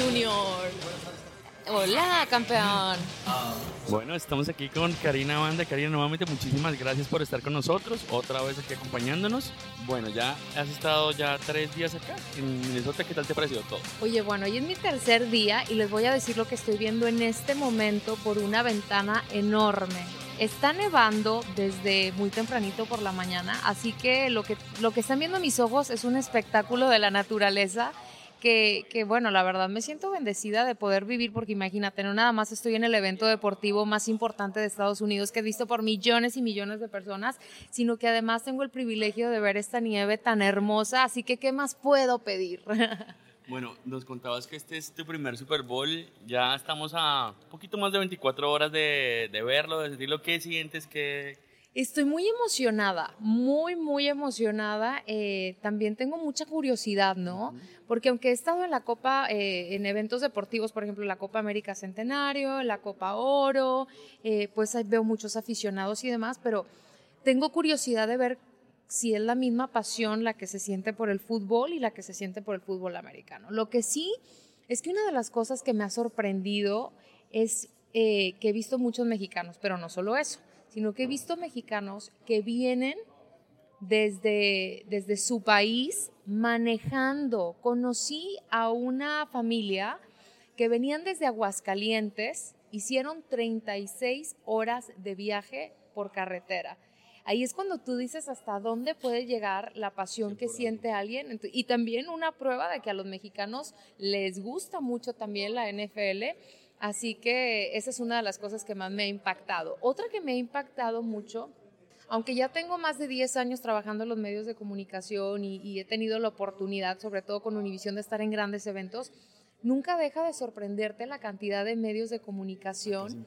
Junior. Hola, campeón. Bueno, estamos aquí con Karina Banda. Karina, nuevamente muchísimas gracias por estar con nosotros, otra vez aquí acompañándonos. Bueno, ya has estado ya tres días acá en Minnesota. ¿Qué tal te ha parecido todo? Oye, bueno, hoy es mi tercer día y les voy a decir lo que estoy viendo en este momento por una ventana enorme. Está nevando desde muy tempranito por la mañana, así que lo que, lo que están viendo mis ojos es un espectáculo de la naturaleza que, que, bueno, la verdad me siento bendecida de poder vivir porque imagínate, no nada más estoy en el evento deportivo más importante de Estados Unidos que he visto por millones y millones de personas, sino que además tengo el privilegio de ver esta nieve tan hermosa, así que ¿qué más puedo pedir? Bueno, nos contabas que este es tu primer Super Bowl, ya estamos a un poquito más de 24 horas de, verlo, de sentirlo, ¿qué sientes? que Estoy muy emocionada, muy, muy emocionada. Eh, también tengo mucha curiosidad, ¿no? Porque aunque he estado en la Copa, eh, en eventos deportivos, por ejemplo, la Copa América Centenario, la Copa Oro, eh, pues veo muchos aficionados y demás, pero tengo curiosidad de ver si es la misma pasión la que se siente por el fútbol y la que se siente por el fútbol americano. Lo que sí es que una de las cosas que me ha sorprendido es que he visto muchos mexicanos, pero no solo eso sino que he visto mexicanos que vienen desde, desde su país manejando. Conocí a una familia que venían desde Aguascalientes, hicieron 36 horas de viaje por carretera. Ahí es cuando tú dices hasta dónde puede llegar la pasión que siente alguien y también una prueba de que a los mexicanos les gusta mucho también la NFL Así que esa es una de las cosas que más me ha impactado. Otra que me ha impactado mucho, aunque ya tengo más de 10 años trabajando en los medios de comunicación y, he tenido la oportunidad, sobre todo con Univision, de estar en grandes eventos, nunca deja de sorprenderte la cantidad de medios de comunicación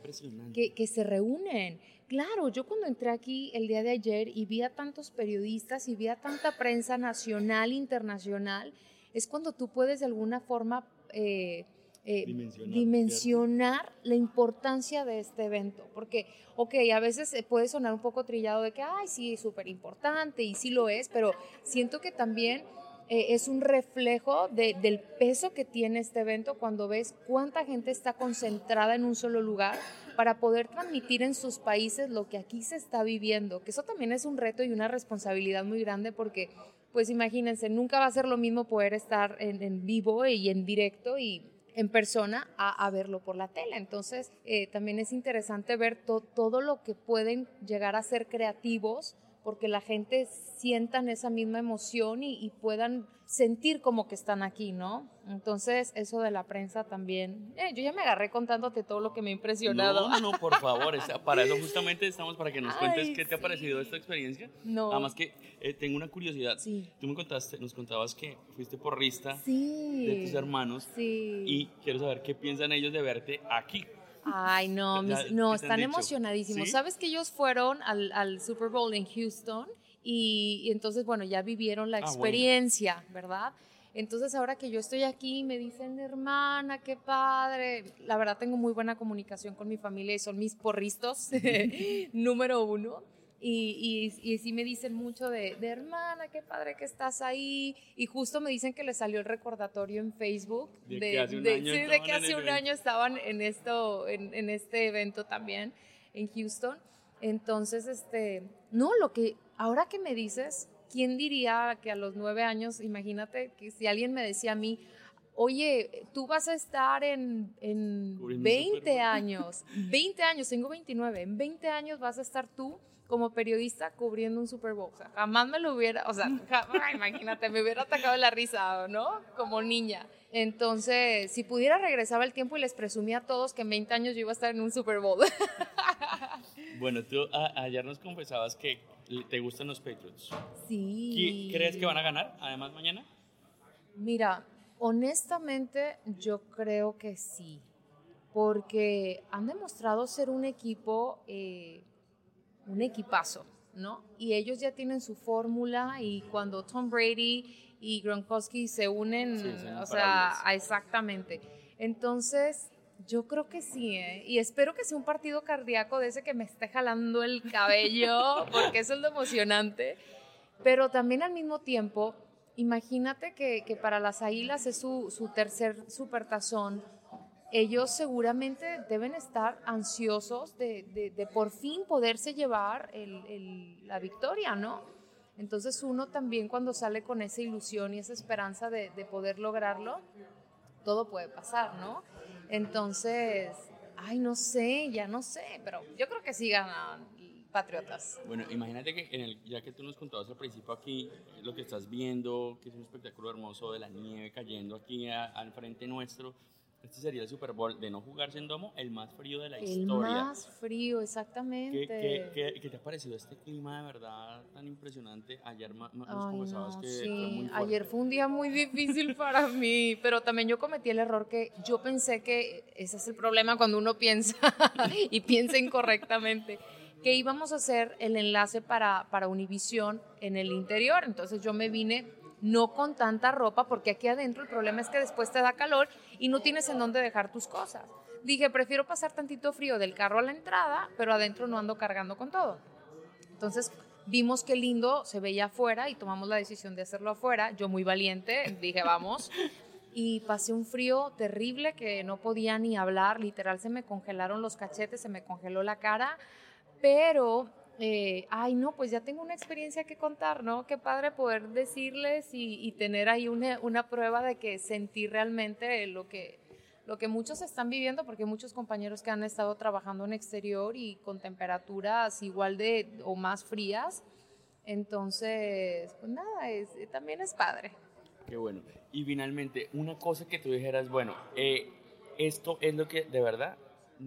que, que, se reúnen. Claro, yo cuando entré aquí el día de ayer y vi a tantos periodistas y vi a tanta prensa nacional, internacional, es cuando tú puedes de alguna forma... Eh, eh, dimensionar, la importancia de este evento. Porque, ok, a veces puede sonar un poco trillado de que, ay, sí, es súper importante y sí lo es, pero siento que también eh, es un reflejo del peso que tiene este evento cuando ves cuánta gente está concentrada en un solo lugar para poder transmitir en sus países lo que aquí se está viviendo, que eso también es un reto y una responsabilidad muy grande porque, pues imagínense, nunca va a ser lo mismo poder estar en, en vivo y en directo y en persona a, verlo por la tele. Entonces, eh, también es interesante ver todo lo que pueden llegar a ser creativos porque la gente sientan esa misma emoción y, y, puedan sentir como que están aquí, ¿no? Entonces, eso de la prensa también. Eh, yo ya me agarré contándote todo lo que me ha impresionado. No, no, por favor, para eso justamente estamos, para que nos cuentes qué te ha parecido esta experiencia. No. Además que eh, tengo una curiosidad. Sí. Tú me contaste, nos contabas que fuiste porrista sí. de tus hermanos. Sí. Y quiero saber qué piensan ellos de verte aquí. Ay, no, mis, no, están emocionadísimos. ¿Sí? Sabes que ellos fueron al, al Super Bowl en Houston y, y, entonces, bueno, ya vivieron la experiencia, ah, bueno. ¿verdad? Entonces, ahora que yo estoy aquí, me dicen, hermana, qué padre. La verdad, tengo muy buena comunicación con mi familia y son mis porristos número uno. Y, y, y, sí me dicen mucho de, de, hermana, qué padre que estás ahí. Y justo me dicen que le salió el recordatorio en Facebook de, de que hace un, año, sí, de que hace un año estaban en, esto, en, en, este evento también en Houston. Entonces, este, no, lo que, ahora que me dices, ¿quién diría que a los nueve años, imagínate que si alguien me decía a mí, oye, tú vas a estar en, en 20 años, 20 años, tengo 29, en 20 años vas a estar tú como periodista cubriendo un Super Bowl. O sea, jamás me lo hubiera, o sea, jamás, imagínate, me hubiera atacado la risa, ¿no? Como niña. Entonces, si pudiera regresaba el tiempo y les presumía a todos que en 20 años yo iba a estar en un Super Bowl. bueno, tú a, ayer nos confesabas que te gustan los Patriots. Sí. ¿Crees que van a ganar además mañana? Mira, honestamente yo creo que sí, porque han demostrado ser un equipo... Eh, un equipazo, ¿no? Y ellos ya tienen su fórmula y cuando Tom Brady y Gronkowski se unen, sí, o sea, exactamente. Entonces, yo creo que sí, ¿eh? Y espero que sea un partido cardíaco de ese que me esté jalando el cabello, porque eso es lo emocionante. Pero también al mismo tiempo, imagínate que, que para las Águilas es su, su tercer supertazón ellos seguramente deben estar ansiosos de, de, de por fin poderse llevar el, el, la victoria, ¿no? Entonces uno también cuando sale con esa ilusión y esa esperanza de, de, poder lograrlo, todo puede pasar, ¿no? Entonces, ay, no sé, ya no sé, pero yo creo que sí ganan Patriotas. Bueno, imagínate que en el, ya que tú nos contabas al principio aquí, lo que estás viendo, que es un espectáculo hermoso de la nieve cayendo aquí a, al frente nuestro, este sería el Super Bowl de no jugarse en domo, el más frío de la el historia. El más frío, exactamente. ¿Qué, qué, qué, te ha parecido este clima de verdad tan impresionante? Ayer nos Ay, confesabas no, que sí. fue muy fuerte. Ayer fue un día muy difícil para mí, pero también yo cometí el error que yo pensé que ese es el problema cuando uno piensa y piensa incorrectamente que íbamos a hacer el enlace para, para Univisión en el interior. Entonces yo me vine no con tanta ropa, porque aquí adentro el problema es que después te da calor y no tienes en dónde dejar tus cosas. Dije, prefiero pasar tantito frío del carro a la entrada, pero adentro no ando cargando con todo. Entonces vimos qué lindo se veía afuera y tomamos la decisión de hacerlo afuera. Yo muy valiente, dije, vamos. Y pasé un frío terrible que no podía ni hablar, literal se me congelaron los cachetes, se me congeló la cara, pero eh, ay, no, pues ya tengo una experiencia que contar, ¿no? Qué padre poder decirles y, tener ahí una, una, prueba de que sentí realmente lo que, lo que muchos están viviendo, porque muchos compañeros que han estado trabajando en exterior y con temperaturas igual de o más frías. Entonces, pues nada, es, también es padre. Qué bueno. Y finalmente, una cosa que tú dijeras, bueno, eh, esto es lo que de verdad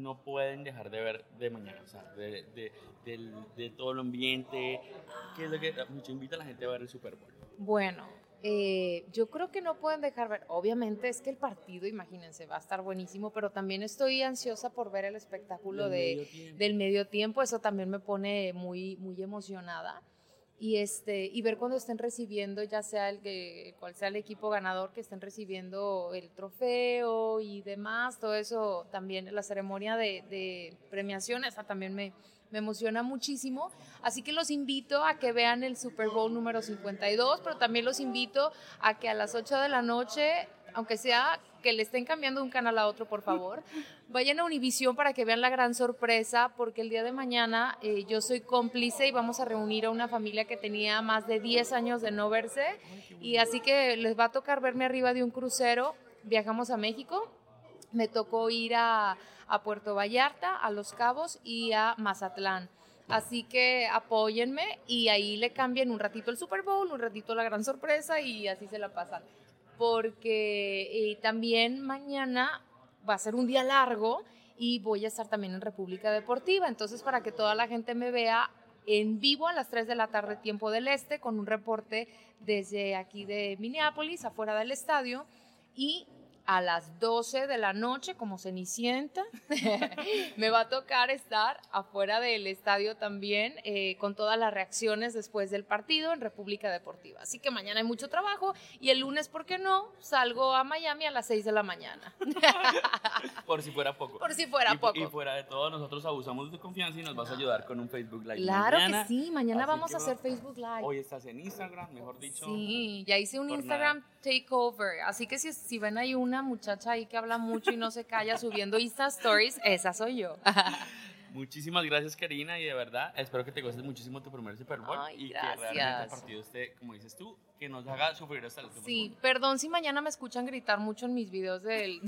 no pueden dejar de ver de mañana, o sea, de, de, de, de todo el ambiente, que es lo que mucho invita a la gente a ver el Super Bowl. Bueno, eh, yo creo que no pueden dejar ver, obviamente es que el partido, imagínense, va a estar buenísimo, pero también estoy ansiosa por ver el espectáculo del, de, medio del medio tiempo, eso también me pone muy, muy emocionada. Y, este, y ver cuando estén recibiendo, ya sea el que, cual sea el equipo ganador, que estén recibiendo el trofeo y demás, todo eso también, la ceremonia de, de premiación, esa también me, me emociona muchísimo. Así que los invito a que vean el Super Bowl número 52, pero también los invito a que a las 8 de la noche, aunque sea que le estén cambiando de un canal a otro, por favor, vayan a Univisión para que vean la gran sorpresa, porque el día de mañana eh, yo soy cómplice y vamos a reunir a una familia que tenía más de 10 años de no verse, y así que les va a tocar verme arriba de un crucero. Viajamos a México, me tocó ir a, a Puerto Vallarta, a Los Cabos y a Mazatlán. Así que apóyenme y ahí le cambien un ratito el Super Bowl, un ratito la gran sorpresa y así se la pasan. Porque eh, también mañana va a ser un día largo y voy a estar también en República Deportiva. Entonces, para que toda la gente me vea en vivo a las 3 de la tarde, tiempo del este, con un reporte desde aquí de Minneapolis, afuera del estadio. Y a las 12 de la noche como Cenicienta. me va a tocar estar afuera del estadio también eh, con todas las reacciones después del partido en República Deportiva. Así que mañana hay mucho trabajo y el lunes, ¿por qué no? Salgo a Miami a las 6 de la mañana. Por si fuera poco. Por si fuera y, poco. Y fuera de todo, nosotros abusamos de tu confianza y nos vas a ayudar con un Facebook Live. Claro mañana. que sí, mañana Así vamos a hacer Facebook Live. Hoy estás en Instagram, mejor dicho. Sí, ya hice un Instagram nada. Takeover. Así que si, si ven ahí una muchacha ahí que habla mucho y no se calla subiendo Insta Stories, esa soy yo. Muchísimas gracias, Karina, y de verdad espero que te gustes muchísimo tu primer Super Bowl Ay, y gracias. que realmente el partido esté, como dices tú, que nos haga sufrir hasta el último Sí, segundo. perdón si mañana me escuchan gritar mucho en mis videos de,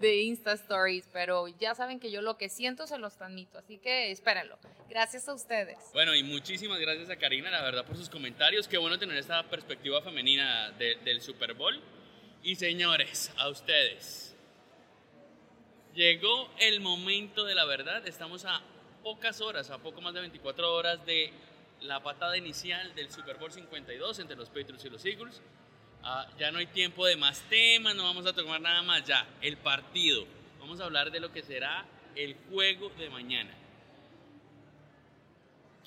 de Insta Stories, pero ya saben que yo lo que siento se los transmito, así que espérenlo. Gracias a ustedes. Bueno, y muchísimas gracias a Karina, la verdad, por sus comentarios. Qué bueno tener esta perspectiva femenina de- del Super Bowl. Y señores, a ustedes. Llegó el momento de la verdad. Estamos a pocas horas, a poco más de 24 horas de la patada inicial del Super Bowl 52 entre los Patriots y los Eagles. Ah, ya no hay tiempo de más temas, no vamos a tomar nada más. Ya, el partido. Vamos a hablar de lo que será el juego de mañana.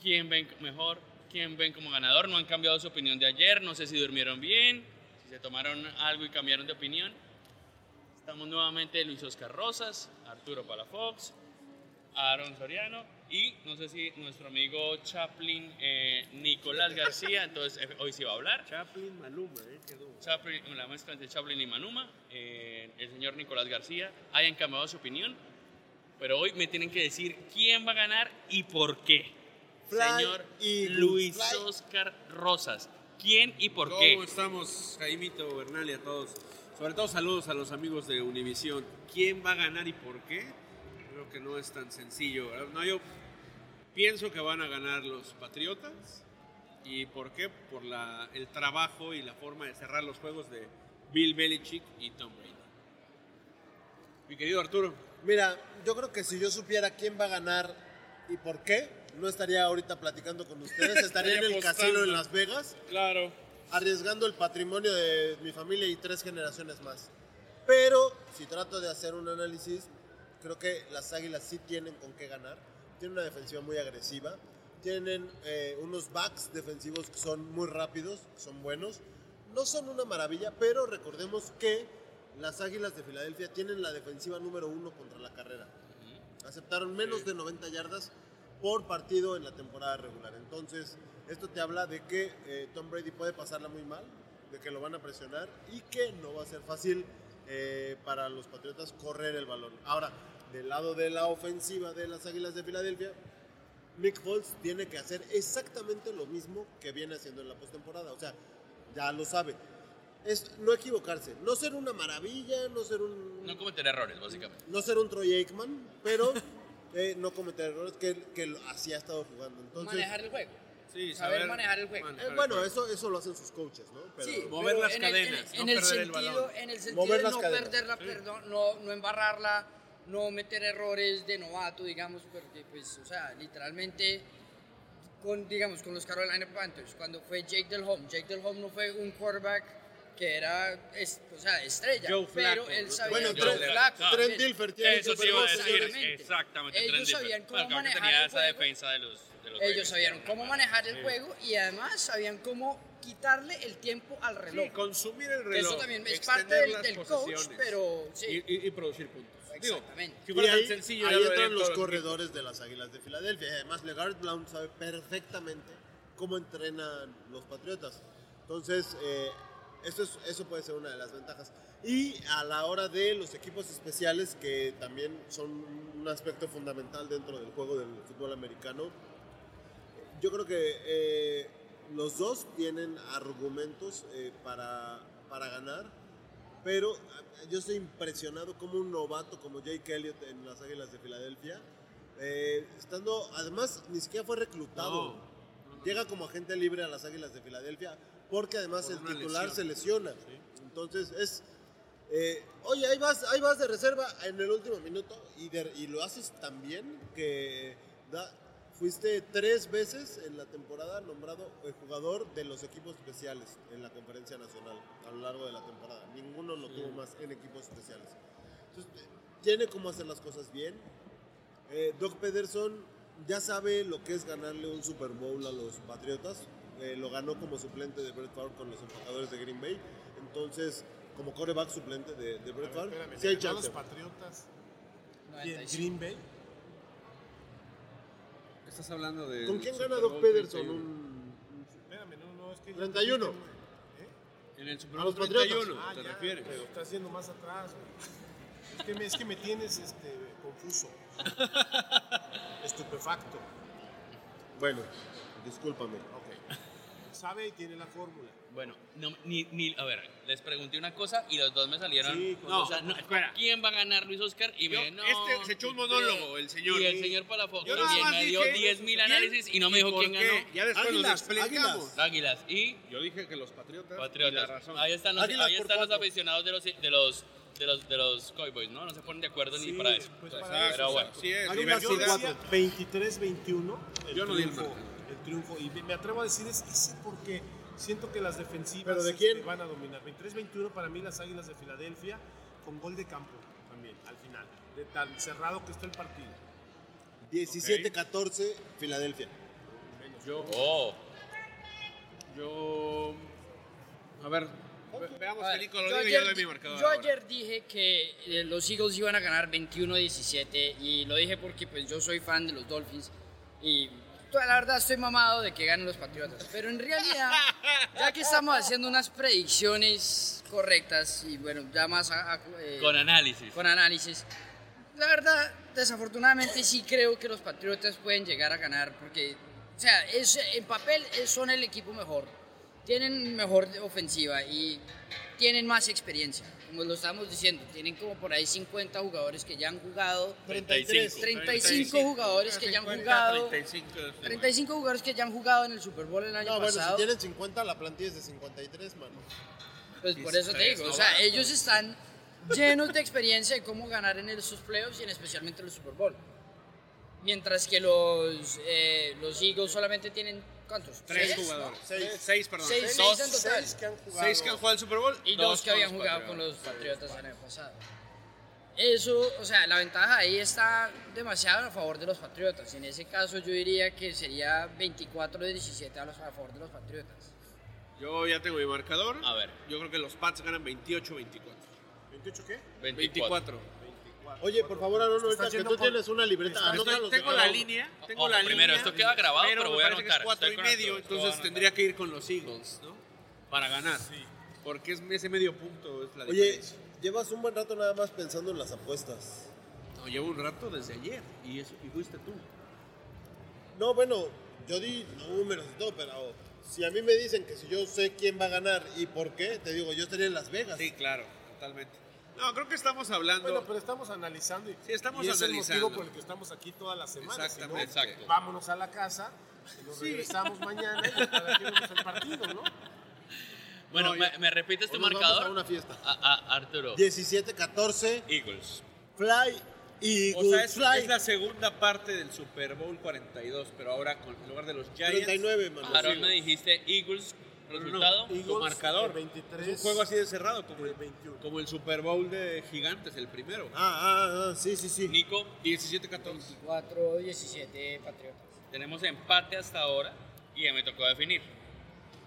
¿Quién ven mejor? ¿Quién ven como ganador? No han cambiado su opinión de ayer. No sé si durmieron bien, si se tomaron algo y cambiaron de opinión. Estamos nuevamente Luis Oscar Rosas, Arturo Palafox, Aaron Soriano y no sé si nuestro amigo Chaplin eh, Nicolás García, entonces eh, hoy sí va a hablar. Chaplin, Maluma, ¿eh? Quedó. Chaplin, la mezcla entre Chaplin y Manuma, eh, el señor Nicolás García, hayan cambiado su opinión, pero hoy me tienen que decir quién va a ganar y por qué. Fly, señor Eagles, Luis fly. Oscar Rosas, ¿quién y por ¿Cómo qué? estamos, Jaimito, Bernal y a todos? Sobre todo saludos a los amigos de Univisión. ¿Quién va a ganar y por qué? Creo que no es tan sencillo. ¿verdad? No, yo pienso que van a ganar los Patriotas. ¿Y por qué? Por la, el trabajo y la forma de cerrar los juegos de Bill Belichick y Tom Brady. Mi querido Arturo. Mira, yo creo que si yo supiera quién va a ganar y por qué, no estaría ahorita platicando con ustedes, estaría en el Estaría casino en apostando. Las Vegas, Claro. arriesgando el patrimonio de mi familia y tres generaciones más. Pero si trato de hacer un análisis, creo que las Águilas sí tienen con qué ganar. Tienen una defensiva muy agresiva, tienen eh, unos backs defensivos que son muy rápidos, que son buenos. No son una maravilla, pero recordemos que las Águilas de Filadelfia tienen la defensiva número uno contra la carrera. Aceptaron menos de 90 yardas por partido en la temporada regular. Entonces, esto te habla de que eh, Tom Brady puede pasarla muy mal, de que lo van a presionar y que no va a ser fácil eh, para los Patriotas correr el balón. Ahora, del lado de la ofensiva de las Águilas de Filadelfia, Nick Foles tiene que hacer exactamente lo mismo que viene haciendo en la postemporada. O sea, ya lo sabe. Es no equivocarse, no ser una maravilla, no ser un No cometer errores, básicamente. no ser un Troy Aikman, pero eh, no cometer errores que, que así ha estado jugando. Entonces, manejar el juego. Sí, Saber saber manejar el juego. eh, bueno, eso, eso lo hacen sus coaches, ¿no? Pero- Sí, mover pero las en el- cadenas, en, no en el perder el sentido, balón. En el sentido Mover de las no cadenas. perderla, perdón, no, no embarrarla, no meter errores de novato, digamos, porque, pues, o sea, literalmente, con, digamos, con los Carolina Panthers, cuando fue Jake Del Home, Jake Del Home no fue un quarterback que era, es- o sea, estrella, Joe pero Flacco, él ¿no? sabía Bueno, Joe Trent- Flacco, Trent también. Dilfer tiene Eso sí iba a decir, Exactamente. Ellos Trent sabían cómo Bueno, manejar tenía el esa juego. defensa de los, de los Ellos sabían cómo manejar el juego y además sabían cómo quitarle el tiempo al reloj. Sí, consumir el reloj. Eso también es parte del, del coach, pero sí. Y, y- y producir puntos. Digo, Exactamente. si Y fuera ahí, tan sencillo, ahí ya lo entran los corredores de las Águilas de Filadelfia. Y además, Legard Blount sabe perfectamente cómo entrenan los Patriotas. Entonces, eh, eso, es- eso puede ser una de las ventajas. Y a la hora de los equipos especiales, que también son un aspecto fundamental dentro del juego del fútbol americano, yo creo que eh, los dos tienen argumentos eh, para, para ganar, pero eh, yo estoy impresionado como un novato como Jake Elliott en las Águilas de Filadelfia Eh, estando, además, ni siquiera fue reclutado. Llega como agente libre a las Águilas de Filadelfia porque además Por el titular lesión. se lesiona. Entonces es, eh, oye, ahí vas, ahí vas de reserva en el último minuto y, de- y lo haces tan bien que da- fuiste tres veces en la temporada nombrado eh, jugador de los equipos especiales en la conferencia nacional a lo largo de la temporada. Ninguno lo tuvo más en equipos especiales. Entonces, eh, tiene cómo hacer las cosas bien. Eh, Doc Pederson ya sabe lo que es ganarle un Super Bowl a los Patriotas. Eh, lo ganó como suplente de Brett Favre con los empacadores de Green Bay. Entonces, como coreback suplente de, de Brett Favre, sí hay ¿ganó chance. los Patriotas? ¿Quién? 95. ¿Green Bay? Estás hablando de. ¿Con quién gana Doc Pederson? Un Espérame, no, no, es que... 31. En el Super A Bowl los Patriotas. 31, Ah, ¿te ya, refieres? pero estás yendo más atrás. güey. Es que me, es que me tienes este, confuso. Estupefacto. Bueno, discúlpame. Ok. Sabe y tiene la fórmula. Bueno, no, ni, ni, a ver, les pregunté una cosa y los dos me salieron. Sí, no, o sea, no, espera. ¿Quién va a ganar Luis Oscar? Y me Yo- no, este se echó un monólogo, el señor. Y el señor Palafox Yo también me dio dije 10 mil quién análisis y no me dijo quién qué. ganó. Ya después Águilas, nos explicamos. Águilas y Yo dije que los Patriotas. y Patriotas. la razón. Ahí están los, Águilas ahí están los aficionados de los de los de los de los Cowboys, ¿no? No se ponen de acuerdo ni Sí, para eso. pues para Pero eso, bueno. Sí, es Águilas Yo por diversidad. decía 23-21 el, Yo no di el. El triunfo. Y me- atrevo a decir es ese porque siento que las defensivas ¿Pero de este, quién? van a dominar. 23-21 para mí las Águilas de Filadelfia con gol de campo también al final. De tan cerrado que está el partido. 17-14, Filadelfia. Yo. Oh, Yo. A ver, ve- veamos A que ver, Nico lo yo yo ayer doy mi marcador. Yo ahora. ayer dije que eh, los Eagles iban a ganar 21-17 y lo dije porque pues yo soy fan de los Dolphins y la verdad estoy mamado de que ganen los Patriotas. Pero en realidad, ya que estamos haciendo unas predicciones correctas y bueno, ya más a- a- eh, con análisis. con análisis, la verdad, desafortunadamente sí creo que los Patriotas pueden llegar a ganar porque, o sea, es, en papel eh, son el equipo mejor, tienen mejor ofensiva y tienen más experiencia. Como lo estamos diciendo, tienen como por ahí 50 jugadores que ya han jugado, 35. 35 jugadores que ya han jugado, 35, 35 jugadores que ya han jugado en el Super Bowl el año No, bueno, si pasado. tienen 50, la plantilla es de 53, mano. Pues por eso te digo, o sea, ellos están llenos de experiencia de cómo ganar en esos playoffs y en especialmente en el Super Bowl. Mientras que los, eh, los Eagles solamente tienen, ¿cuántos? Tres ¿Seis? jugadores. Seis. Seis, perdón. Seis, Seis, seis en total. Seis que han jugado. Seis que han jugado el Super Bowl Y dos que habían los jugado con Patriotas. los Patriotas el año pasado. Eso, o sea, la ventaja ahí está demasiado a favor de los Patriotas. En ese caso yo diría que sería 24 de 17 a, los, a favor de los Patriotas. Yo ya tengo mi marcador. A ver. Yo creo que los Pats ganan 28-24. ¿28 qué? 24. Oye, por favor, Aaron, ahorita Estás que tú por- tienes una libreta, anota los de tengo la línea. Tengo Ojo, la primero, línea. esto queda grabado, pero voy a anotar. es cuatro y medio, entonces tendría que ir con los Eagles, ¿no? Para ganar. Porque es ese medio punto es la Oye, diferencia. llevas un buen rato nada más pensando en las apuestas. No, llevo un rato desde ayer y, eso, y fuiste tú. No, bueno, yo di números y todo, pero si a mí me dicen que si yo sé quién va a ganar y por qué, te digo, yo estaría en Las Vegas. Sí, claro, totalmente. No, creo que estamos hablando. Bueno, pero estamos analizando. Y, Sí, estamos y es el analizando. motivo por el que estamos aquí toda la semana. Exactamente. si no, Exacto. Vámonos a la casa, y nos Sí. regresamos mañana y cada quien vemos el partido, ¿no? Bueno, No, ¿me, me repites tu nos vamos marcador? a una fiesta. A- a- Arturo. 17-14, Eagles. Fly y O sea, es, Fly. es la segunda parte del Super Bowl 42, pero ahora con, en lugar de los Giants. 39, mano. Aaron me dijiste Eagles, No, no, no. resultado. Tu Eagles, marcador. 23, Es un juego así de cerrado, como el, 21. como el Super Bowl de Gigantes, el primero. Ah, ah, ah, sí, sí, sí. Nico, 17-14. 24-17 Patriotas. tenemos empate hasta ahora y ya me tocó definir.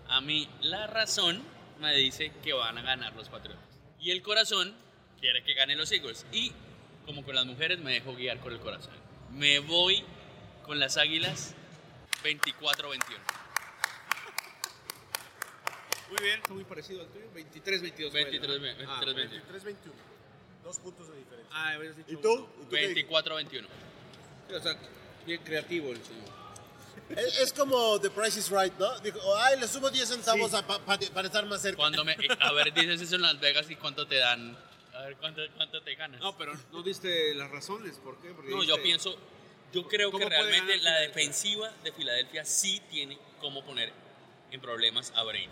A mí la razón me dice que van a ganar los Patriotas. Y el corazón quiere que ganen los Eagles. Y como con las mujeres me dejo guiar por el corazón. Me voy con las Águilas 24-21. Muy bien, está muy parecido al tuyo. 23-22. 23, fue, ¿no? Ah, 23, 23-21. Dos puntos de diferencia. Ah, habías dicho ¿Y tú? uno. ¿Y tú qué dijiste? 24-21. Sí, O sea, bien creativo el señor. Es, es como The Price is Right, ¿no? Dijo, ay, le subo 10 centavos a pa- pa- para estar más cerca. Cuando me, a ver, dices eso en Las Vegas y cuánto te dan. A ver, cuánto, cuánto te ganas. No, pero no diste las razones, ¿por qué? Porque No, yo pienso, Yo creo que ¿Cómo puede realmente la defensiva de Filadelfia sí tiene cómo poner en problemas a Brady.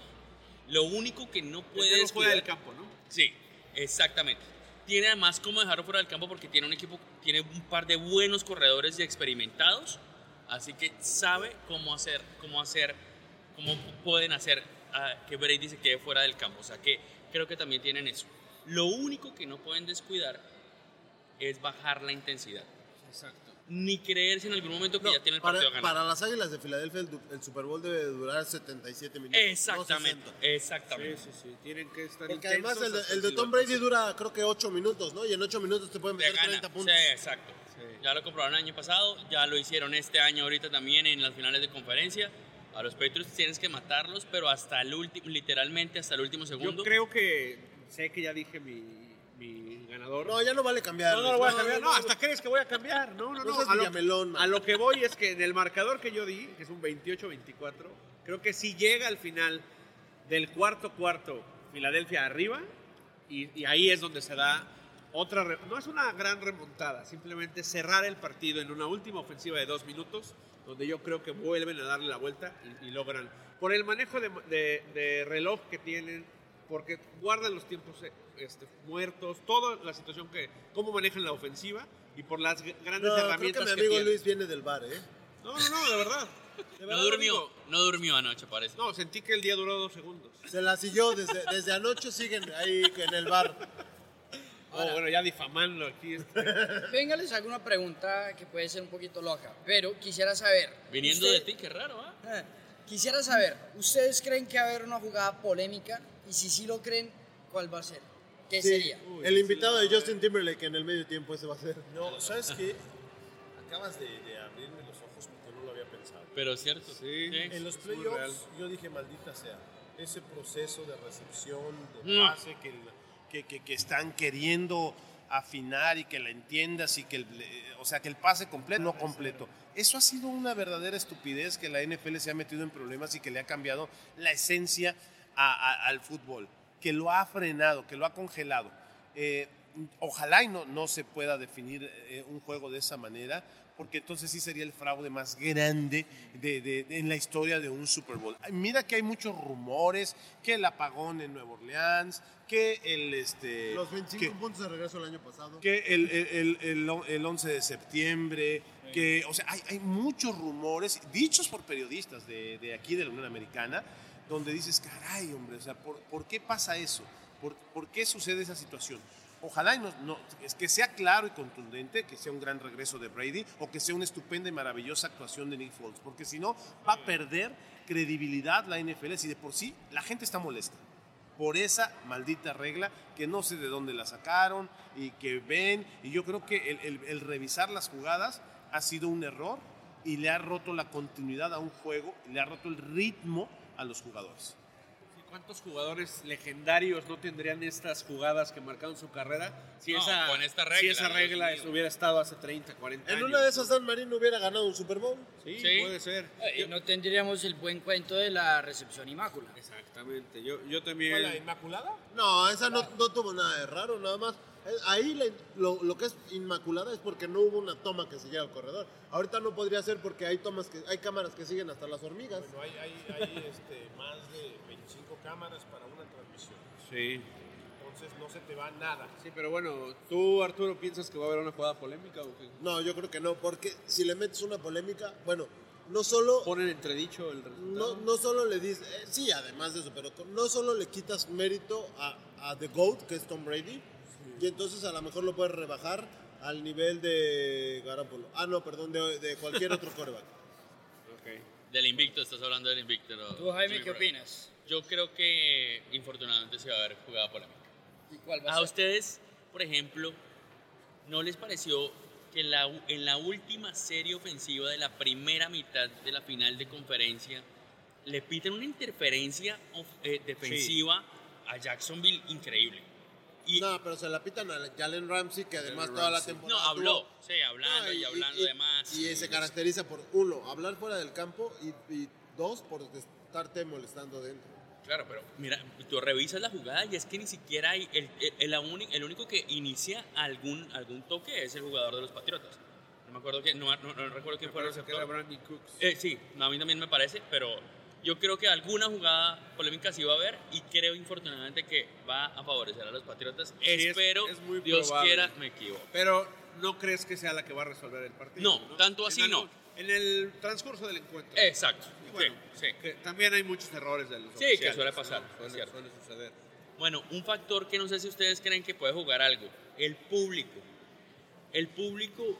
Lo único que no puede Meterlo fuera del descuidar- campo, ¿no? Sí, exactamente. Tiene además cómo dejarlo fuera del campo porque tiene un equipo, tiene un par de buenos corredores y experimentados, así que sabe cómo hacer, cómo hacer, cómo pueden hacer ah, que Brady se quede fuera del campo. O sea que creo que también tienen eso. Lo único que no pueden descuidar es bajar la intensidad. Exacto. Ni creerse en algún momento que ya tiene el Para, partido ganado. para las Águilas de Filadelfia el, Super Bowl debe durar 77 minutos. Exactamente, 60. exactamente. Sí, sí, sí. Tienen que estar Porque además el de, el de Tom Brady dura creo que 8 minutos, ¿no? Y en 8 minutos te pueden Te meter gana. 30 puntos. Sí, exacto. Ya lo comprobaron el año pasado, ya lo hicieron este año ahorita también en las finales de conferencia. A los Patriots tienes que matarlos, pero hasta el último, literalmente hasta el último segundo. Yo creo que sé que ya dije mi ganador. No, ya no vale cambiar. No, no lo voy a cambiar. No, hasta crees que voy a cambiar. No, no, No no. A lo, a lo que voy es que en el marcador que yo di, que es un 28-24, creo que si llega al final del cuarto cuarto Filadelfia arriba, y, y ahí es donde se da otra. No es una gran remontada, simplemente cerrar el partido en una última ofensiva de dos minutos, donde yo creo que vuelven a darle la vuelta y, y logran. Por el manejo de, de- de reloj que tienen, porque guardan los tiempos eh, este, muertos, toda la situación que. cómo manejan la ofensiva y por las grandes No, creo que herramientas mi amigo. Luis viene del bar, ¿eh? No, no, no, de verdad. De no verdad durmió, no durmió anoche, parece. No, sentí que el día duró dos segundos. Se la siguió desde, desde anoche, siguen ahí en el bar. Oh, bueno, ya difamando aquí. este. Venga, les hago una pregunta que puede ser un poquito loca, pero quisiera saber. Viniendo usted- de ti, qué raro, ¿ah? Eh, Quisiera saber, ¿ustedes creen que va a haber una jugada polémica? Y si sí lo creen, ¿cuál va a ser? ¿Qué Sí, sería? el invitado de Justin Timberlake en el medio tiempo ese va a ser. No, ¿sabes qué? Acabas de, de abrirme los ojos porque no lo había pensado. Pero es cierto. Sí. En los playoffs yo dije, maldita sea, ese proceso de recepción, de No. pase que, que, que- que están queriendo afinar y que la entiendas y que el, o sea, que el pase completo, no completo. Eso ha sido una verdadera estupidez que la NFL se ha metido en problemas y que le ha cambiado la esencia a- a- al fútbol, que lo ha frenado, que lo ha congelado. Eh, ojalá y no, no se pueda definir eh, un juego de esa manera, porque entonces sí sería el fraude más grande de, de- de- en la historia de un Super Bowl. Mira que hay muchos rumores, que el apagón en Nueva Orleans, que el... Este, Los 25 que- puntos de regreso el año pasado. que el, el, el, el on- el 11 de septiembre, que, o sea, hay, hay muchos rumores, dichos por periodistas de, de aquí de la Unión Americana, donde dices, caray, hombre, o sea, ¿por, por qué pasa eso? ¿Por, por qué sucede esa situación? Ojalá y no, no- es que sea claro y contundente, que sea un gran regreso de Brady o que sea una estupenda y maravillosa actuación de Nick Foles, porque si no va a perder credibilidad la NFL si de por sí la gente está molesta por esa maldita regla que no sé de dónde la sacaron y que ven. Y yo creo que el, revisar las jugadas ha sido un error y le ha roto la continuidad a un juego, le ha roto el ritmo a los jugadores. ¿Y ¿Cuántos jugadores legendarios no tendrían estas jugadas que marcaron su carrera si, No, esa, con esta regla, si esa regla mío. hubiera estado hace 30, 40 En años? una de esas Dan Marino hubiera ganado un Super Bowl. Sí, Sí. puede ser. Eh, Y no tendríamos el buen cuento de la recepción inmácula. Exactamente. Yo, yo ¿Fue la también. Inmaculada? No, esa no, no tuvo nada de raro, nada más. Eh, Ahí la- lo, lo que es inmaculada es porque no hubo una toma que siguiera al corredor. Ahorita no podría ser porque hay tomas que hay cámaras que siguen hasta las hormigas. Bueno, hay, hay, hay, este, más de 25 cámaras para una transmisión. Sí. Entonces no se te va nada. Sí, pero bueno, ¿tú, Arturo, piensas que va a haber una jugada polémica o qué? No, yo creo que no, porque si le metes una polémica, bueno, no solo ¿Ponen entredicho el no, resultado? no solo le dices, eh, sí, además de eso, pero no solo le quitas mérito a, a The GOAT, que es Tom Brady, y entonces a lo mejor lo puedes rebajar al nivel de Garoppolo. Ah, no, perdón, de, de cualquier otro quarterback. Ok. Del invicto, estás hablando del invicto. ¿no? ¿Tú, Jaime, Jimmy qué Bro. opinas? Yo creo que, infortunadamente, se va a haber jugada polémica. ¿Y cuál va a ¿A ser? ustedes, por ejemplo, no les pareció que la u- en la última serie ofensiva de la primera mitad de la final de conferencia le piten una interferencia of- eh, defensiva a Jacksonville increíble? Y, No, pero se la pitan a Jalen Ramsey, que además toda la temporada. no, habló, tuvo- sí, hablando No, y, hablando de más. Y se caracteriza por, uno, hablar fuera del campo y, y dos, por estarte molestando dentro. Claro, pero mira, tú revisas la jugada y es que ni siquiera hay. El, el, el uni- el único que inicia algún, algún toque es el jugador de los Patriotas. me acuerdo que, no, no, no recuerdo quién fue el parece que receptor. era Brandon Cooks. Eh, sí, a mí también me parece, pero yo creo que alguna jugada polémica sí va a haber y creo infortunadamente que va a favorecer a los Patriotas. es- Espero, es Dios probable. quiera, me equivoco. Pero no crees que sea la que va a resolver el partido. No, tanto así En no. En el transcurso del encuentro. Exacto, Y bueno, sí, sí. que también hay muchos errores de los Sí, que suele ¿no? pasar, es Suele, suele suceder. Bueno, un factor que no sé si ustedes creen que puede jugar algo, el público. El público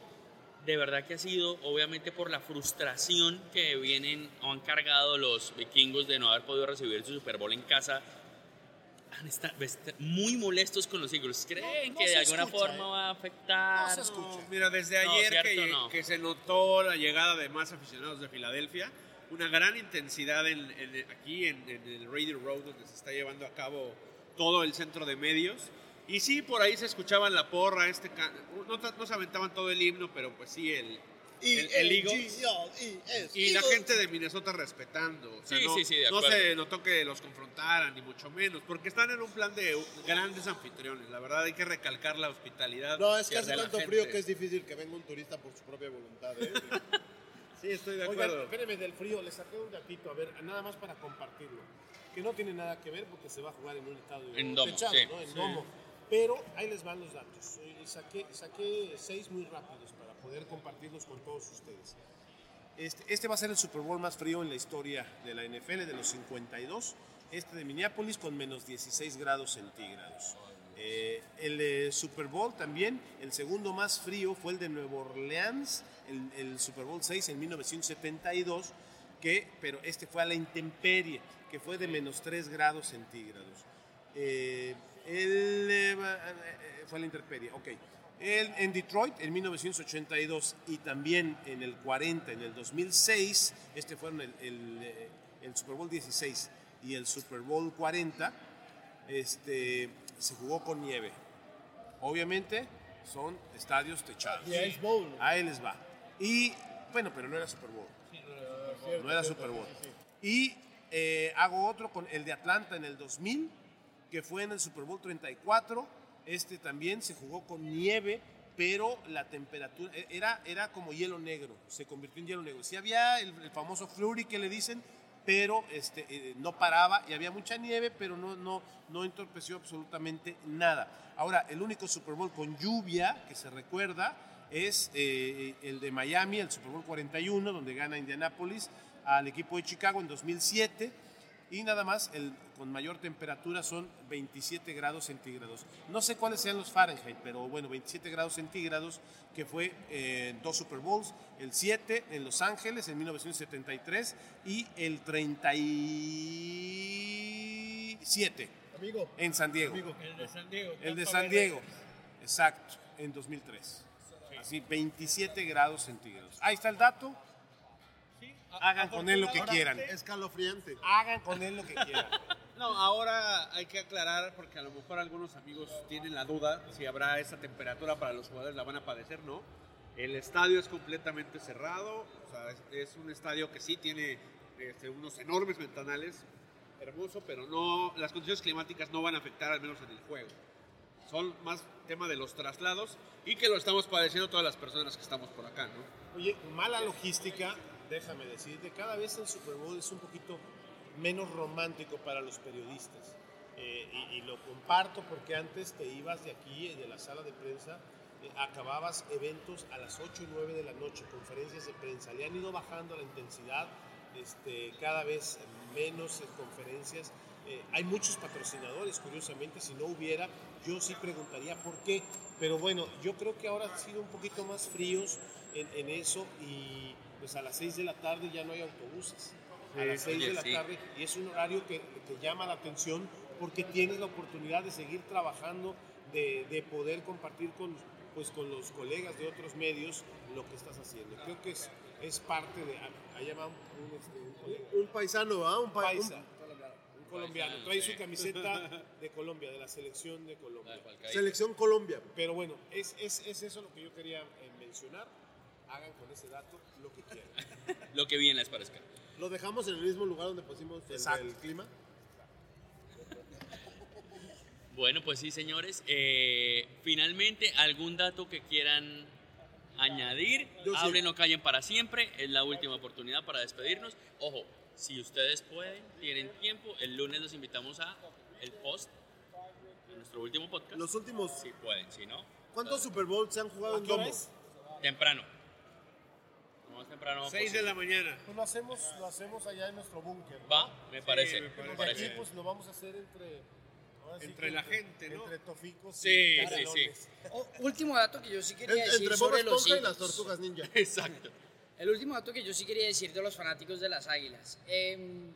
de verdad que ha sido, obviamente por la frustración que vienen o han cargado los vikingos de no haber podido recibir su Super Bowl en casa, han estado muy molestos con los Eagles. ¿Creen No, no que de alguna escucha, forma ¿eh? va a afectar? No se escucha. Mira, desde No, ayer cierto, que, no. que se notó la llegada de más aficionados de Filadelfia, una gran intensidad en, en- aquí en, en el Radio Road, donde se está llevando a cabo todo el centro de medios. Y sí, por ahí se escuchaban la porra, este ca- no, se aventaban todo el himno, pero pues sí el, el, el Eagles. Y la gente de Minnesota respetando. O sea, Sí, no, sí, sí, de no se notó que los confrontaran, ni mucho menos, porque están en un plan de grandes anfitriones. La verdad hay que recalcar la hospitalidad. No, es que hace tanto frío que es difícil que venga un turista por su propia voluntad. ¿eh? Sí, estoy de Oigan, acuerdo. espérenme del frío, les saqué un gatito, a ver, nada más para compartirlo. Que no tiene nada que ver porque se va a jugar en un estadio En domo, techado, sí. ¿no? En Sí. domo. Pero ahí les van los datos. Eh, Saqué, saqué seis muy rápidos para poder compartirlos con todos ustedes. Este, este va a ser el Super Bowl más frío en la historia de la NFL, de los 52. Este de Minneapolis con menos 16 grados centígrados. Eh, el eh, Super Bowl también, el segundo más frío fue el de Nueva Orleans, el, el Super Bowl 6 en 1972, que, pero este fue a la intemperie, que fue de menos 3 grados centígrados. Eh, el, eh, eh, fue a la intemperie, ok. En Detroit en 1982 y también en el 40, en el 2006, este fueron el, el, eh, el Super Bowl 16 y el Super Bowl 40, este, se jugó con nieve. Obviamente son estadios techados. Y Bowl. Ahí les va. Y bueno, pero no era Super Bowl. No era Super Bowl. Y eh, hago otro con el de Atlanta en el 2000, que fue en el Super Bowl 34. Este también se jugó con nieve, pero la temperatura e- era, era como hielo negro, se convirtió en hielo negro. Sí había el, famoso flurry que le dicen, pero este, eh, no paraba y había mucha nieve, pero no, no, no entorpeció absolutamente nada. Ahora, el único Super Bowl con lluvia que se recuerda es eh, el de Miami, el Super Bowl 41, donde gana Indianapolis al equipo de Chicago en 2007. Y nada más, el, con mayor temperatura son 27 grados centígrados. No sé cuáles sean los Fahrenheit, pero bueno, 27 grados centígrados, que fue eh, en dos Super Bowls, el 7 en Los Ángeles en 1973 y el 37 Amigo. en San Diego. Amigo. El de San Diego. El de San Diego, exacto, en 2003. Así, 27 grados centígrados. Ahí está el dato. Hagan con él lo que quieran. Escalofriante. Hagan con él lo que quieran. No, ahora hay que aclarar porque a lo mejor algunos amigos tienen la duda si habrá esa temperatura para los jugadores, la van a padecer, ¿no? El estadio es completamente cerrado, o sea, es, es un estadio que sí tiene este, unos enormes ventanales, hermoso, pero no, las condiciones climáticas no van a afectar al menos en el juego. Son más tema de los traslados y que lo estamos padeciendo todas las personas que estamos por acá, ¿no? Oye, mala logística, déjame decirte, cada vez el Super Bowl es un poquito menos romántico para los periodistas. Eh, y, lo comparto porque antes te ibas de aquí, de la sala de prensa, eh, acababas eventos a las 8 y 9 de la noche, conferencias de prensa. Le han ido bajando la intensidad, este, cada vez menos conferencias. Eh, hay muchos patrocinadores, curiosamente, si no hubiera, yo sí preguntaría por qué. Pero bueno, yo creo que ahora han sido un poquito más fríos en, en eso y pues a las 6 de la tarde ya no hay autobuses. A Sí, las 6 oye, de la sí. tarde y es un horario que que te llama la atención porque tienes la oportunidad de seguir trabajando, de, de poder compartir con, pues, con los colegas de otros medios lo que estás haciendo. Creo que es, es parte de... Allá va un, un, este, un. Un paisano, ¿ah? Un, pa- Paisa, un- un colombiano. Trae su camiseta de Colombia, de la selección de Colombia. Selección Colombia. Pero bueno, es, es, es eso lo que yo quería eh, mencionar. Hagan con ese dato lo que quieran. Lo que bien les parezca. Lo dejamos en el mismo lugar donde pusimos el, clima. Bueno, pues sí, señores. Eh, finalmente, ¿algún dato que quieran añadir. Yo sí. Hablen o callen para siempre. Es la última oportunidad para despedirnos. Ojo, si ustedes pueden, tienen tiempo, el lunes los invitamos a el post de nuestro último podcast. Los últimos. Si pueden, si no, ¿Cuántos Super Bowl se han jugado en es? temprano. Temprano 6 de la mañana. Pues lo hacemos, lo hacemos allá en nuestro búnker. ¿no? Va, me parece, me me parece. aquí pues lo vamos a hacer entre... sí Entre la gente, ¿no? Entre toficos Sí, y sí, caralones. O- último dato que yo sí quería decir entre sobre los y las tortugas ninja. Exacto. El último dato que yo sí quería decir de los fanáticos de las Águilas. Em,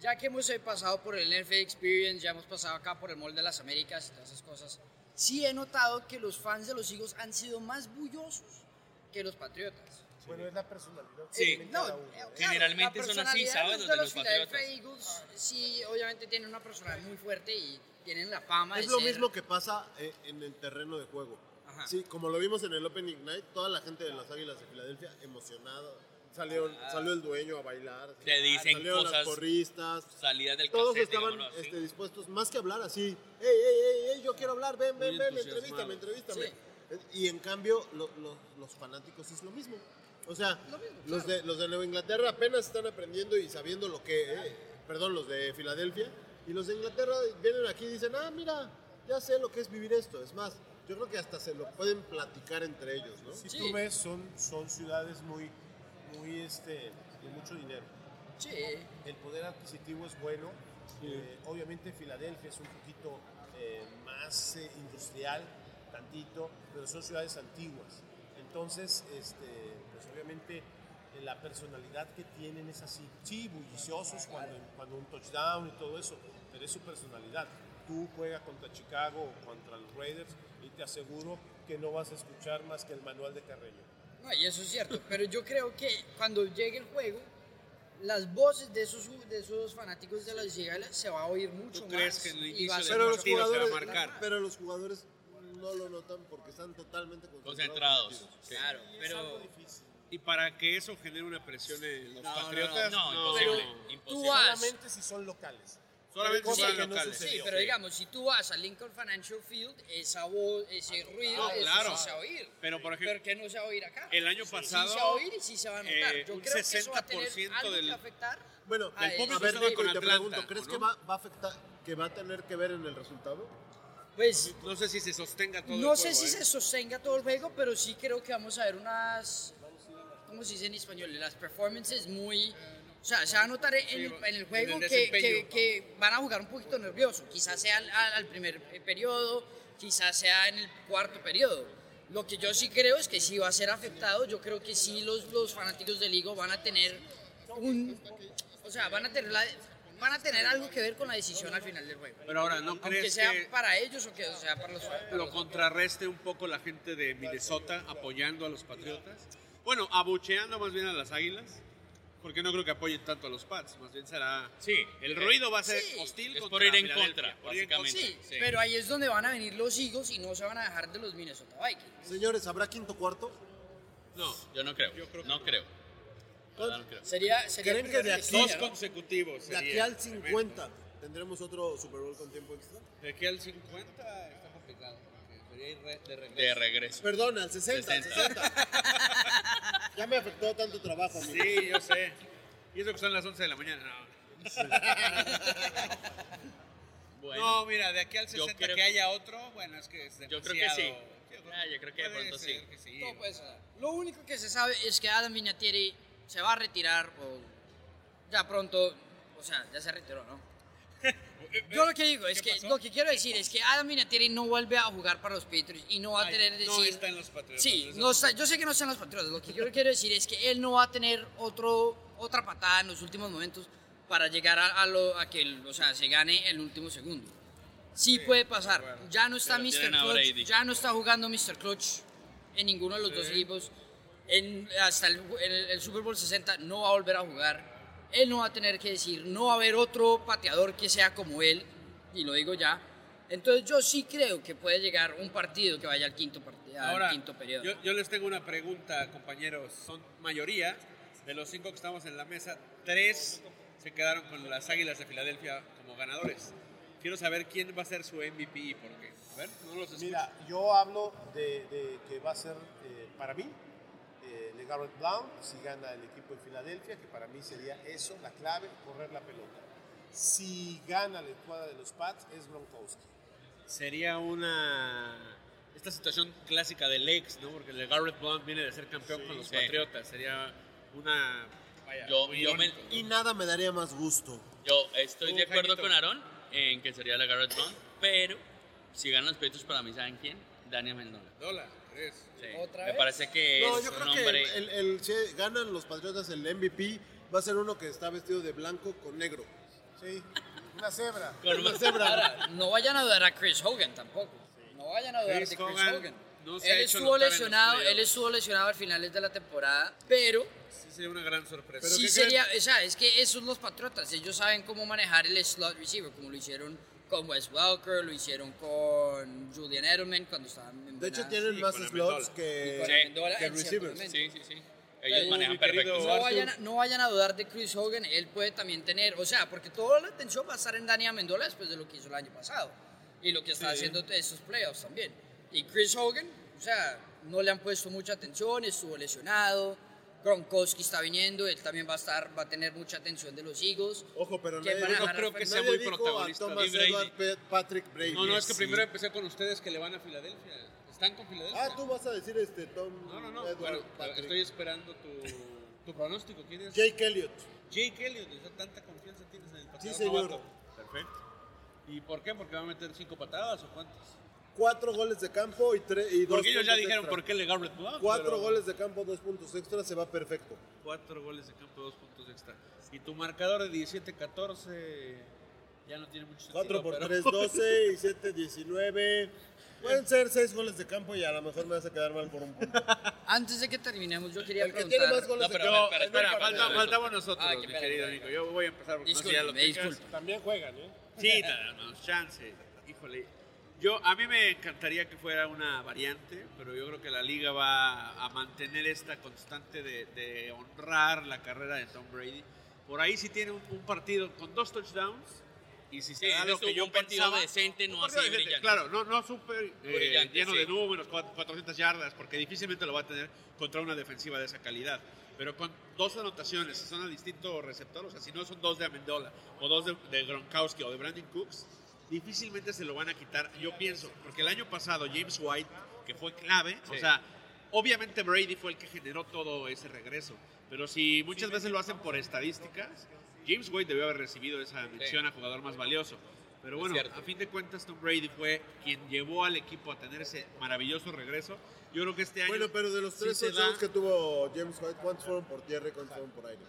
ya que hemos eh, pasado por el NFL Experience, ya hemos pasado acá por el Mall de las Américas y todas esas cosas, sí he notado que los fans de los Eagles han sido más bullosos que los Patriotas. Bueno, es la personalidad. Sí. No, uno. eh, claro, Generalmente la son así, ¿sabes? De Los los, de los Philadelphia. Eagles, sí, obviamente tienen una personalidad muy fuerte y tienen la fama Es de lo ser- mismo que pasa eh, en el terreno de juego. Ajá. Sí, como lo vimos en el Opening Night, toda la gente de las Águilas de Filadelfia emocionada. Salió, salió el dueño a bailar. Te dicen salieron cosas, las porristas. Salidas del Todos cassette, estaban así. este, dispuestos, más que hablar así, ¡Ey, ey, ey, ey, yo quiero hablar! ¡Ven, ven, Muy ven! ¡Entrevístame, entrevístame! Sí. Y en cambio, lo- lo- los fanáticos es lo mismo. O sea, los, de, los de Nueva Inglaterra apenas están aprendiendo y sabiendo lo que... eh, perdón, los de Filadelfia. Y los de Inglaterra vienen aquí y dicen, ah, mira, ya sé lo que es vivir esto. Es más, yo creo que hasta se lo pueden platicar entre ellos, ¿no? Si Sí. tú ves, son, son ciudades muy, muy, este, de mucho dinero. Sí, El poder adquisitivo es bueno. Eh, obviamente Filadelfia es un poquito eh, más eh, industrial, tantito, pero son ciudades antiguas. Entonces, este, pues obviamente eh, la personalidad que tienen es así. Sí, bulliciosos cuando, cuando un touchdown y todo eso, pero es su personalidad. Tú juegas contra Chicago o contra los Raiders y te aseguro que no vas a escuchar más que el manual de Carreño. No, y eso es cierto, pero yo creo que cuando llegue el juego, las voces de esos, de esos fanáticos de las Águilas se va a oír mucho ¿Tú más. crees que en el y inicio va a ser Pero los, mucho partido se va a jugadores, marcar. pero los jugadores no lo notan porque están totalmente Concentrados. concentrados. Claro, Es algo pero difícil. Y para que eso genere una presión en los No, no, Patriotas, no, no, imposible. no. imposible. tú vas. Solamente si son locales. Solamente Cosa son no locales. Sí, pero digamos, si tú vas a Lincoln Financial Field, esa voz, ese ruido, No, eso claro. sí se va a oír. Pero, por ejemplo, ¿Por qué no se va a oír acá? el año Sí, pasado, Sí se va a oír y sí se va a notar. eh, Yo un creo que eso va a tener 60% algo del- que afectar. Bueno, Ah, el público a ver, Nico, con y te Atlanta, pregunto, ¿crees ¿no? que va, va a afectar, que va a tener que ver en el resultado? Pues no sé si se sostenga todo no el sé juego, si ¿eh? se sostenga todo el juego, pero sí creo que vamos a ver unas, ¿cómo se dice en español? Las performances muy... O sea, se va a notar en, el, en el juego el que, que- que van a jugar un poquito nervioso. Quizás sea al, al- primer periodo, quizás sea en el cuarto periodo. Lo que yo sí creo es que sí va a ser afectado. Yo creo que sí los, los fanáticos del Ligo van a tener un... O sea, van a tener la- Van a tener algo que ver con la decisión al final del juego. Pero ahora, ¿no Aunque crees sea que para ellos o que sea para los para lo los- contrarreste un poco la gente de Minnesota apoyando a los Patriotas? Bueno, abucheando más bien a las Águilas. Porque no creo que apoyen tanto a los Pats, más bien será... Sí, El ruido va a ser Sí, hostil es contra por ir en contra, básicamente. Sí, Sí. pero ahí es donde van a venir los Eagles y no se van a dejar de los Minnesota Vikings. Señores, ¿habrá quinto cuarto? No, Yo no creo. Yo creo no no. creo. No creo. Sería, sería ¿Creen que de aquí- dos consecutivos. De aquí al tremendo. 50, ¿tendremos otro Super Bowl con tiempo extra? De aquí al 50 está complicado. Sería ir de regreso. De regreso. Perdón, al 60, al 60. 60. ya me afectó tanto trabajo, amigo. Sí, yo sé. Y eso que son las 11 de la mañana. No. Bueno, No, mira, de aquí al Yo 60 creo- que haya otro, bueno, es que es Yo creo que sí. Yo creo- Ah, yo creo que de pronto sí. que sí. Puede ser. Lo único que se sabe es que Adam Vinatieri se va a retirar o ya pronto, o sea, ya se retiró, ¿no? Yo lo que digo es que lo que quiero decir es que Adam Vinatieri no vuelve a jugar para los Patriots y no va a Ay, tener decir no está en los Patriotas. Sí, no sí. está- yo sé que no está en los Patriotas. Lo que yo quiero decir es que él no va a tener otro, otra patada en los últimos momentos para llegar a, a lo, a que o sea, se gane el último segundo. Sí, puede pasar. Ya no está Mr. Clutch, ya no está jugando Mr. Clutch en ninguno de los dos equipos. En- hasta el, el- el Super Bowl 60 no va a volver a jugar. Él no va a tener que decir, no va a haber otro pateador que sea como él, y lo digo ya. Entonces yo sí creo que puede llegar un partido que vaya al quinto, part- al Ahora, quinto periodo. yo, yo les tengo una pregunta, compañeros. Son mayoría de los cinco que estamos en la mesa, tres se quedaron con las Águilas de Filadelfia como ganadores. Quiero saber quién va a ser su MVP y por qué. A ver, no los escucho. Mira, yo hablo de, de que va a ser eh, para mí eh, LeGarrette Blount si gana el equipo de Filadelfia, que para mí sería eso, la clave, correr la pelota. Si gana la escuadra de los Pats es Gronkowski. Sería una esta situación clásica del ex, ¿no? Porque el Garrett Blount viene de ser campeón con los Sí. Patriotas. Sería una vaya, Yo- yo me-. Y nada me daría más gusto. Yo estoy Tú, de acuerdo Jaimito. con Aaron en que sería la Garrett Blount, pero si ganan los peitos para mí, ¿saben quién? Daniel Mendola. Dólar, ¿crees? Sí. ¿Otra Me vez? parece que No, es yo un creo hombre... que el, el- si ganan los Patriotas el MVP, va a ser uno que está vestido de blanco con negro. Sí, una cebra. con Una cebra. Ahora, no vayan a dudar a Chris Hogan tampoco. No vayan a dudar Chris de Chris Hogan Hogan. no él estuvo lesionado, él estuvo lesionado al finales de la temporada, pero Sí, sería una gran sorpresa. Sí ¿qué sería, o sea, es que esos son los patriotas, ellos saben cómo manejar el slot receiver, como lo hicieron con Wes Welker, lo hicieron con Julian Edelman cuando estaban en De hecho, tienen sí, más slots que, Sí, que receivers. Sí, sí, sí. Ellos Eh, manejan perfecto. No vayan, a, no vayan a dudar de Chris Hogan, él puede también tener, o sea, porque toda la atención va a estar en Dani Amendola después de lo que hizo el año pasado. Y lo que está haciendo estos playoffs también. Y Chris Hogan, o sea, no le han puesto mucha atención, estuvo lesionado, Gronkowski está viniendo, él también va a estar, va a tener mucha atención de los Eagles. Ojo, pero ¿Quién nadie, van a dijo- ganar? creo que sea muy protagonista a Thomas. Edward Patrick Brady. No, no, es que Sí. primero empecé con ustedes que le van a Filadelfia. ¿Están con Filadelfia? Ah, tú vas a decir este Tom No, no, no. Edward Bueno, Patrick. estoy esperando tu, tu pronóstico. ¿Quién es? Jake Elliott. Jake Elliott. o sea, tanta confianza tienes en el pateador Sí, señor. novato. Perfecto. ¿Y por qué? ¿Porque va a meter cinco patadas o cuántas? Cuatro goles de campo y, tres y dos Porque ellos ya dijeron extra. por qué le Garrett Blount. Cuatro pero- goles de campo, dos puntos extra, se va perfecto. Cuatro goles de campo, dos puntos extra. Y tu marcador de 17-14 ya no tiene mucho sentido. 4 por pero- 3, 12 y 7, 19. Pueden ser 6 goles de campo y a lo mejor me vas a quedar mal por un punto. Antes de que terminemos, yo quería El que preguntar... tiene más goles No, de pero- campo. Yo, espera, espera, espera, falta- espera. faltamos nosotros, Ah, mi pena, querido. Nico. Yo voy a empezar porque no sé ya lo Disculpe, disculpe. También juegan, ¿eh? Sí, danos chance. Híjole. Yo, a mí me encantaría que fuera una variante, pero yo creo que la liga va a mantener esta constante de, de honrar la carrera de Tom Brady. Por ahí sí tiene un, un partido con dos touchdowns y si se Sí, da lo que yo un partido pensaba, decente, no así decente, brillante. Claro, no, no súper eh, lleno sí. de números, cuat- 400 yardas, porque difícilmente lo va a tener contra una defensiva de esa calidad. Pero con dos anotaciones, si son a distinto receptor, o sea, si no son dos de Amendola o dos de, de Gronkowski o de Brandon Cooks, difícilmente se lo van a quitar, yo pienso, porque el año pasado James White, que fue clave, o sea, obviamente Brady fue el que generó todo ese regreso, pero si muchas veces lo hacen por estadísticas, James White debió haber recibido esa mención a jugador más valioso. Pero bueno, a fin de cuentas Tom Brady fue quien llevó al equipo a tener ese maravilloso regreso. Yo creo que este año Bueno, pero de los sí tres se touchdowns da- que tuvo James White, ¿cuántos fueron por tierra y cuántos fueron por aire?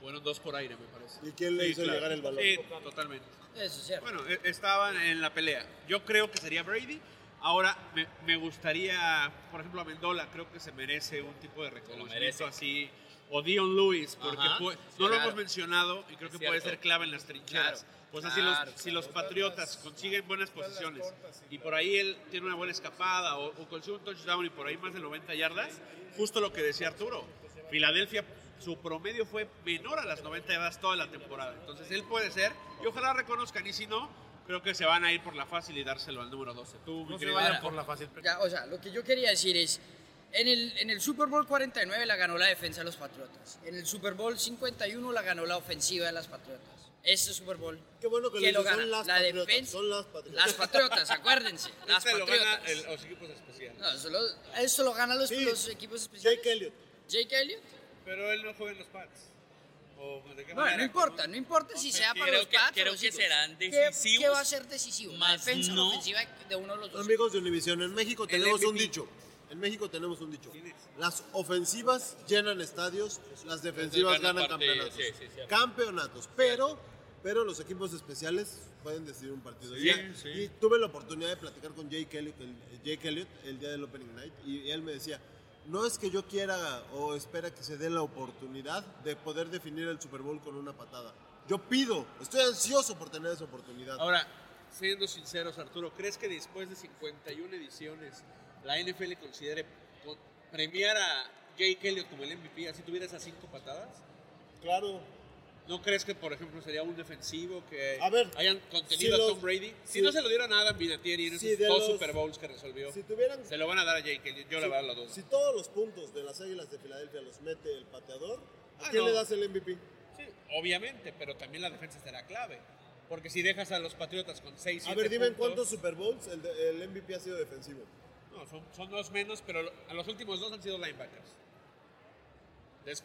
Fueron dos por aire, me parece. ¿Y quién le hizo llegar el balón? Sí, totalmente. Eso es cierto. Bueno, e- estaban en la pelea. Yo creo que sería Brady. Ahora, me, me gustaría, por ejemplo, a Mendola, creo que se merece un tipo de reconocimiento así. O Dion Lewis, porque Ajá, puede- sí, no lo claro. hemos mencionado y creo que puede ser clave en las trincheras. Claro, Pues así claro, los, si los Patriotas consiguen buenas posiciones y por ahí él tiene una buena escapada o, o consigue un touchdown y por ahí más de 90 yardas, justo lo que decía Arturo, Filadelfia su promedio fue menor a las 90 yardas toda la temporada. Entonces él puede ser y ojalá reconozcan y si no, creo que se van a ir por la fácil y dárselo al número 12. Tú, No se vayan por la fácil. Ya, o sea, lo que yo quería decir es, en el, en el Super Bowl 49 la ganó la defensa de los Patriotas. En el Super Bowl 51 la ganó la ofensiva de las Patriotas. Este Super Bowl. Qué bueno que, ¿Quién lo gana? son las La patriotas. defensa. Son las patriotas. Las Patriotas, acuérdense. Las Este lo gana Patriotas. el- los equipos especiales. No, eso lo, eso lo ganan los, Sí. los equipos especiales. Jake Elliott. Jake Elliott. Pero él no juega en los Pats. ¿O de qué Bueno, manera? no importa, no importa si sea para Creo los que- Pats creo los que serán ¿Qué- decisivos, ¿Qué va a ser decisivo? ¿La más defensa no- ofensiva de uno de los dos? Amigos de Univision, en México tenemos un dicho. En México tenemos un dicho. Las ofensivas llenan estadios, las defensivas ganan campeonatos. sí, sí, campeonatos. Pero, pero los equipos especiales pueden decidir un partido. Sí, Ya- sí. Y tuve la oportunidad de platicar con Jake Elliott, el, Jake Elliott el día del Opening Night y él me decía, no es que yo quiera o espera que se dé la oportunidad de poder definir el Super Bowl con una patada. Yo pido, estoy ansioso por tener esa oportunidad. Ahora, siendo sinceros, Arturo, ¿crees que después de 51 ediciones la NFL considere con- premiar a Jake Elliott como el MVP así tuviera esas cinco patadas? Claro. ¿No crees que, por ejemplo, sería un defensivo que A ver, hayan contenido si a los- Tom Brady? Si si- no se lo dieron a Adam Vinatieri en si esos dos los- Super Bowls que resolvió, Si tuvieran se lo van a dar a Jake. Yo le voy a dar la duda. Si todos los puntos de las Águilas de Filadelfia los mete el pateador, ¿a Ah, quién no. le das el MVP? Sí, obviamente, pero también la defensa será clave. Porque si dejas a los Patriotas con 6, A ver, dime en cuántos Super Bowls el, el MVP ha sido defensivo. No, son, son dos menos, pero lo- a los últimos dos han sido linebackers.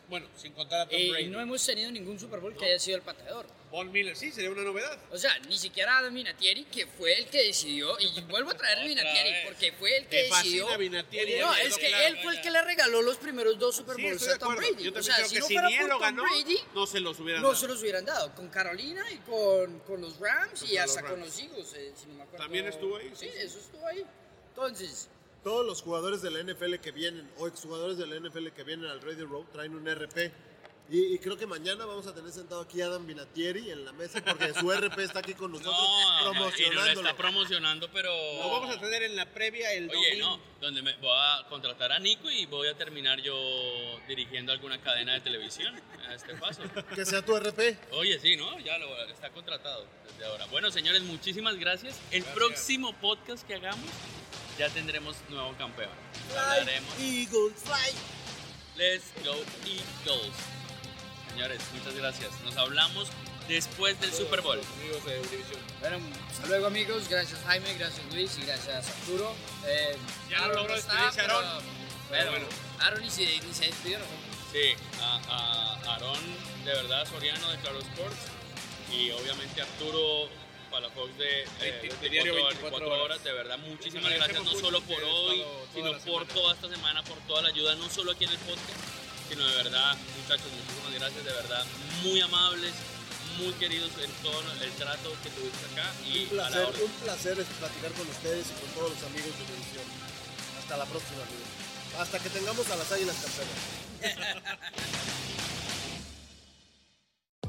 Bueno, sin contar a Tom Eh, Brady. y no hemos tenido ningún Super Bowl que haya sido el pateador. Von Miller sí, sería una novedad. O sea, ni siquiera Adam Vinatieri, que fue el que decidió, y vuelvo a traer a Vinatieri, vez. porque fue el que Te decidió. Vinatieri, no, es que claro. él fue el que le regaló los primeros dos Super Sí, Bowls a Tom. Brady. Yo O sea, creo si que no si fuera por lo Tom ganó, Brady, no se los hubieran no dado. se los hubieran dado. Con Carolina y con, con los Rams y hasta con los Eagles, eh, si no me acuerdo. También estuvo ahí, Sí, sí, sí. eso estuvo ahí. Entonces, Todos los jugadores de la NFL que vienen, o exjugadores de la NFL que vienen al Radio Road, traen un RP. Y, y creo que mañana vamos a tener sentado aquí a Adam Vinatieri en la mesa porque su RP está aquí con nosotros No, y no lo promocionándolo. está promocionando, pero. Lo vamos a tener en la previa el Oye, domingo. no, donde me voy a contratar a Nico y voy a terminar yo dirigiendo alguna cadena de televisión a este paso. Que sea tu RP. Oye, sí, ¿no? Ya lo, está contratado desde ahora. Bueno, señores, muchísimas gracias. El próximo podcast que hagamos ya tendremos nuevo campeón. Hablaremos. Eagles, fly. Let's go Eagles. Señores, muchas gracias. Nos hablamos después del Super Bowl. Amigos de Univision. bueno, hasta luego amigos. Gracias Jaime, gracias Luis y gracias Arturo. Eh, Ya no Aaron logró está, despedirse pero- Aaron. Pero, bueno. Aaron ni se. Sí, a, a Aarón, de verdad, Soriano de Claro Sports y obviamente Arturo Palafox de, eh, De- 24 Diario horas, 24 horas. horas. De verdad, muchísimas gracias, no solo por hoy, sino por toda esta semana, por toda la ayuda, no solo aquí en el podcast, sino de verdad, muchachos, muchísimas gracias, de verdad, muy amables, muy queridos en todo el trato que tuviste acá y Un placer, un placer es platicar con ustedes y con todos los amigos de Univision. Hasta la próxima, amigos. Hasta que tengamos a las águilas campeonas.